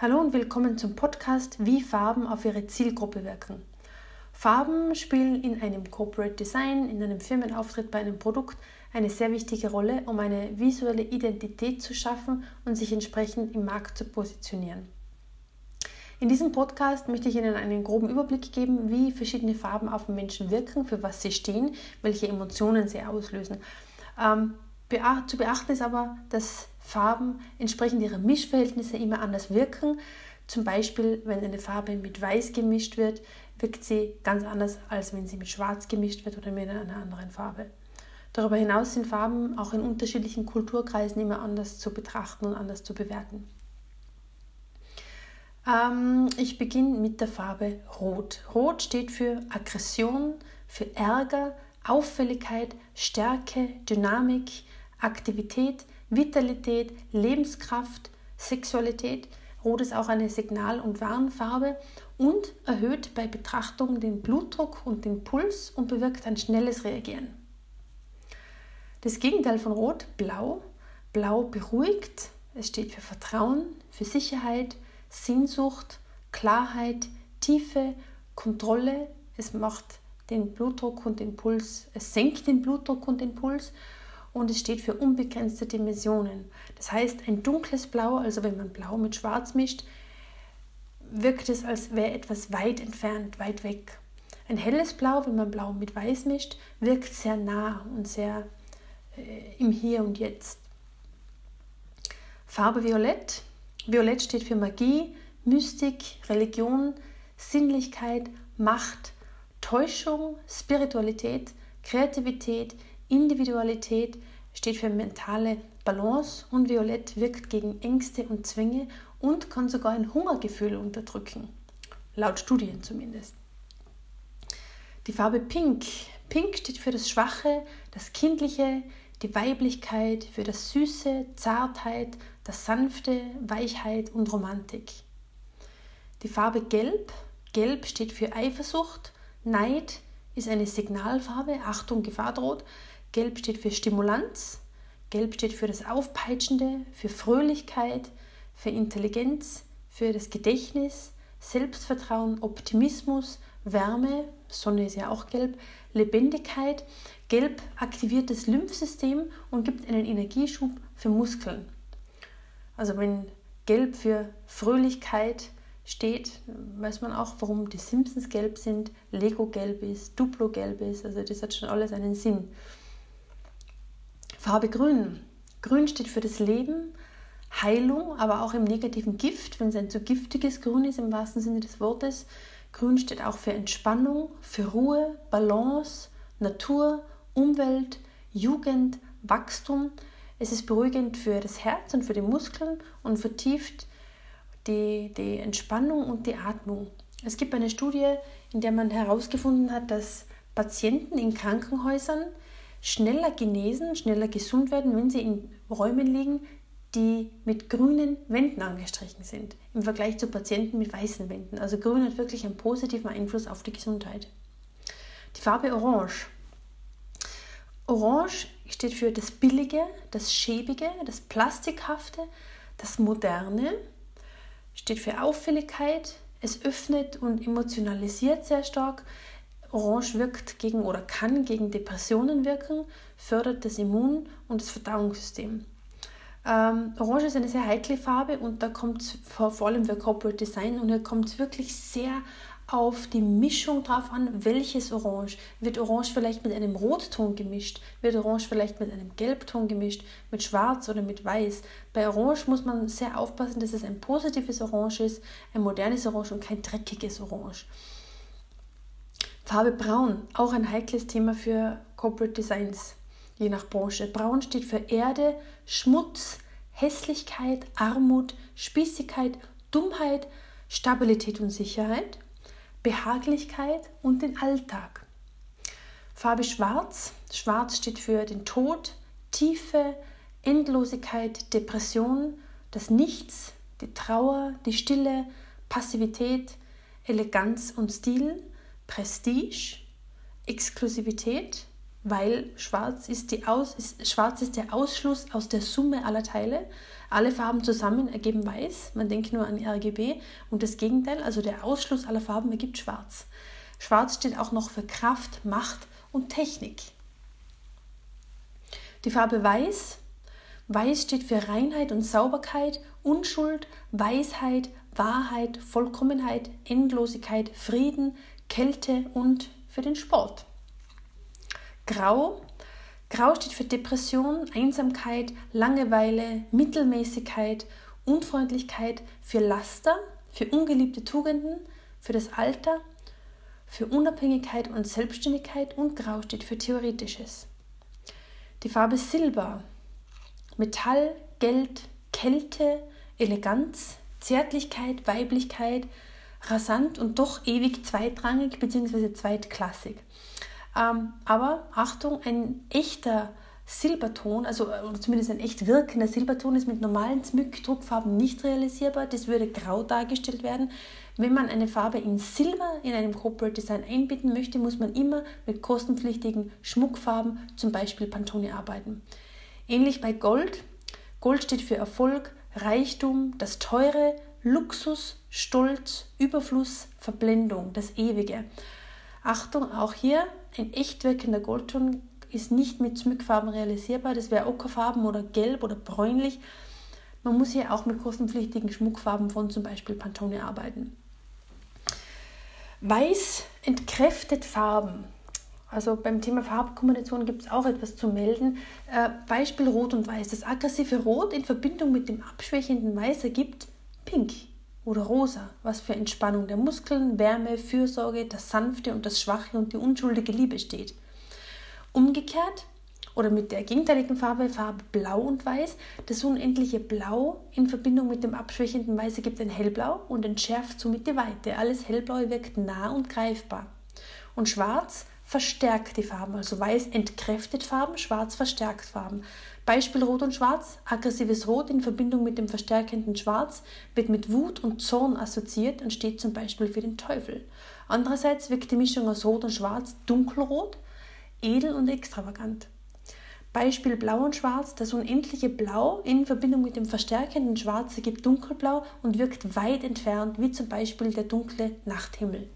Hallo und willkommen zum Podcast Wie Farben auf Ihre Zielgruppe wirken. Farben spielen in einem Corporate Design, in einem Firmenauftritt bei einem Produkt eine sehr wichtige Rolle, um eine visuelle Identität zu schaffen und sich entsprechend im Markt zu positionieren. In diesem Podcast möchte ich Ihnen einen groben Überblick geben, wie verschiedene Farben auf Menschen wirken, für was sie stehen, welche Emotionen sie auslösen. Ähm, zu beachten ist aber, dass Farben entsprechend ihrer Mischverhältnisse immer anders wirken. Zum Beispiel, wenn eine Farbe mit Weiß gemischt wird, wirkt sie ganz anders, als wenn sie mit Schwarz gemischt wird oder mit einer anderen Farbe. Darüber hinaus sind Farben auch in unterschiedlichen Kulturkreisen immer anders zu betrachten und anders zu bewerten. Ähm, ich beginne mit der Farbe Rot. Rot steht für Aggression, für Ärger, Auffälligkeit, Stärke, Dynamik, Aktivität, Vitalität, Lebenskraft, Sexualität. Rot ist auch eine Signal- und Warnfarbe und erhöht bei Betrachtung den Blutdruck und den Puls und bewirkt ein schnelles Reagieren. Das Gegenteil von Rot, Blau. Blau beruhigt, es steht für Vertrauen, für Sicherheit, Sehnsucht, Klarheit, Tiefe, Kontrolle. Es macht den Blutdruck und den Puls, es senkt den Blutdruck und den Puls und es steht für unbegrenzte Dimensionen. Das heißt, ein dunkles Blau, also wenn man Blau mit Schwarz mischt, wirkt es, als wäre etwas weit entfernt, weit weg. Ein helles Blau, wenn man Blau mit Weiß mischt, wirkt sehr nah und sehr äh, im Hier und Jetzt. Farbe Violett. Violett steht für Magie, Mystik, Religion, Sinnlichkeit, Macht, Täuschung, Spiritualität, Kreativität, Individualität steht für mentale Balance und Violett wirkt gegen Ängste und Zwänge und kann sogar ein Hungergefühl unterdrücken. Laut Studien zumindest. Die Farbe Pink. Pink steht für das Schwache, das Kindliche, die Weiblichkeit, für das Süße, Zartheit, das Sanfte, Weichheit und Romantik. Die Farbe Gelb. Gelb steht für Eifersucht, Neid ist eine Signalfarbe, Achtung, Gefahr droht, Gelb steht für Stimulanz, Gelb steht für das Aufpeitschende, für Fröhlichkeit, für Intelligenz, für das Gedächtnis, Selbstvertrauen, Optimismus, Wärme, Sonne ist ja auch gelb, Lebendigkeit. Gelb aktiviert das Lymphsystem und gibt einen Energieschub für Muskeln. Also wenn Gelb für Fröhlichkeit steht, weiß man auch, warum die Simpsons gelb sind, Lego gelb ist, Duplo gelb ist. Also das hat schon alles einen Sinn. Farbe Grün. Grün steht für das Leben, Heilung, aber auch im negativen Gift, wenn es ein zu giftiges Grün ist im wahrsten Sinne des Wortes. Grün steht auch für Entspannung, für Ruhe, Balance, Natur, Umwelt, Jugend, Wachstum. Es ist beruhigend für das Herz und für die Muskeln und vertieft die, die Entspannung und die Atmung. Es gibt eine Studie, in der man herausgefunden hat, dass Patienten in Krankenhäusern schneller genesen, schneller gesund werden, wenn sie in Räumen liegen, die mit grünen Wänden angestrichen sind, im Vergleich zu Patienten mit weißen Wänden. Also grün hat wirklich einen positiven Einfluss auf die Gesundheit. Die Farbe Orange. Orange steht für das Billige, das Schäbige, das Plastikhafte, das Moderne, steht für Auffälligkeit, es öffnet und emotionalisiert sehr stark, Orange wirkt gegen oder kann gegen Depressionen wirken, fördert das Immun- und das Verdauungssystem. Ähm, Orange ist eine sehr heikle Farbe und da kommt es vor, vor, allem für Corporate Design und hier kommt es wirklich sehr auf die Mischung drauf an, welches Orange. Wird Orange vielleicht mit einem Rotton gemischt? Wird Orange vielleicht mit einem Gelbton gemischt? Mit Schwarz oder mit Weiß? Bei Orange muss man sehr aufpassen, dass es ein positives Orange ist, ein modernes Orange und kein dreckiges Orange. Farbe Braun, auch ein heikles Thema für Corporate Designs, je nach Branche. Braun steht für Erde, Schmutz, Hässlichkeit, Armut, Spießigkeit, Dummheit, Stabilität und Sicherheit, Behaglichkeit und den Alltag. Farbe Schwarz. Schwarz steht für den Tod, Tiefe, Endlosigkeit, Depression, das Nichts, die Trauer, die Stille, Passivität, Eleganz und Stil. Prestige, Exklusivität, weil schwarz ist, die Aus, ist, schwarz ist der Ausschluss aus der Summe aller Teile. Alle Farben zusammen ergeben weiß. Man denkt nur an RGB. Und das Gegenteil, also der Ausschluss aller Farben, ergibt schwarz. Schwarz steht auch noch für Kraft, Macht und Technik. Die Farbe Weiß. Weiß steht für Reinheit und Sauberkeit, Unschuld, Weisheit, Wahrheit, Vollkommenheit, Endlosigkeit, Frieden, Kälte und für den Sport. Grau. Grau steht für Depression, Einsamkeit, Langeweile, Mittelmäßigkeit, Unfreundlichkeit, für Laster, für ungeliebte Tugenden, für das Alter, für Unabhängigkeit und Selbstständigkeit und Grau steht für Theoretisches. Die Farbe Silber. Metall, Geld, Kälte, Eleganz, Zärtlichkeit, Weiblichkeit, rasant und doch ewig zweitrangig bzw. zweitklassig. Ähm, aber Achtung, ein echter Silberton, also oder zumindest ein echt wirkender Silberton, ist mit normalen Smyck-Druckfarben nicht realisierbar. Das würde grau dargestellt werden. Wenn man eine Farbe in Silber in einem Corporate Design einbinden möchte, muss man immer mit kostenpflichtigen Schmuckfarben, zum Beispiel Pantone, arbeiten. Ähnlich bei Gold. Gold steht für Erfolg, Reichtum, das Teure, Luxus, Stolz, Überfluss, Verblendung, das Ewige. Achtung, auch hier ein echt wirkender Goldton ist nicht mit Smückfarben realisierbar. Das wäre Ockerfarben oder gelb oder bräunlich. Man muss hier auch mit kostenpflichtigen Schmuckfarben von zum Beispiel Pantone arbeiten. Weiß entkräftet Farben. Also beim Thema Farbkombination gibt es auch etwas zu melden. Äh, Beispiel Rot und Weiß. Das aggressive Rot in Verbindung mit dem abschwächenden Weiß ergibt Pink oder Rosa, was für Entspannung der Muskeln, Wärme, Fürsorge, das Sanfte und das Schwache und die unschuldige Liebe steht. Umgekehrt oder mit der gegenteiligen Farbe, Farbe Blau und Weiß, das unendliche Blau in Verbindung mit dem abschwächenden Weiß ergibt ein Hellblau und entschärft somit die Weite. Alles Hellblaue wirkt nah und greifbar. Und Schwarz verstärkt die Farben. Also weiß entkräftet Farben, schwarz verstärkt Farben. Beispiel Rot und Schwarz. Aggressives Rot in Verbindung mit dem verstärkenden Schwarz wird mit Wut und Zorn assoziiert und steht zum Beispiel für den Teufel. Andererseits wirkt die Mischung aus Rot und Schwarz dunkelrot, edel und extravagant. Beispiel Blau und Schwarz. Das unendliche Blau in Verbindung mit dem verstärkenden Schwarz ergibt dunkelblau und wirkt weit entfernt, wie zum Beispiel der dunkle Nachthimmel.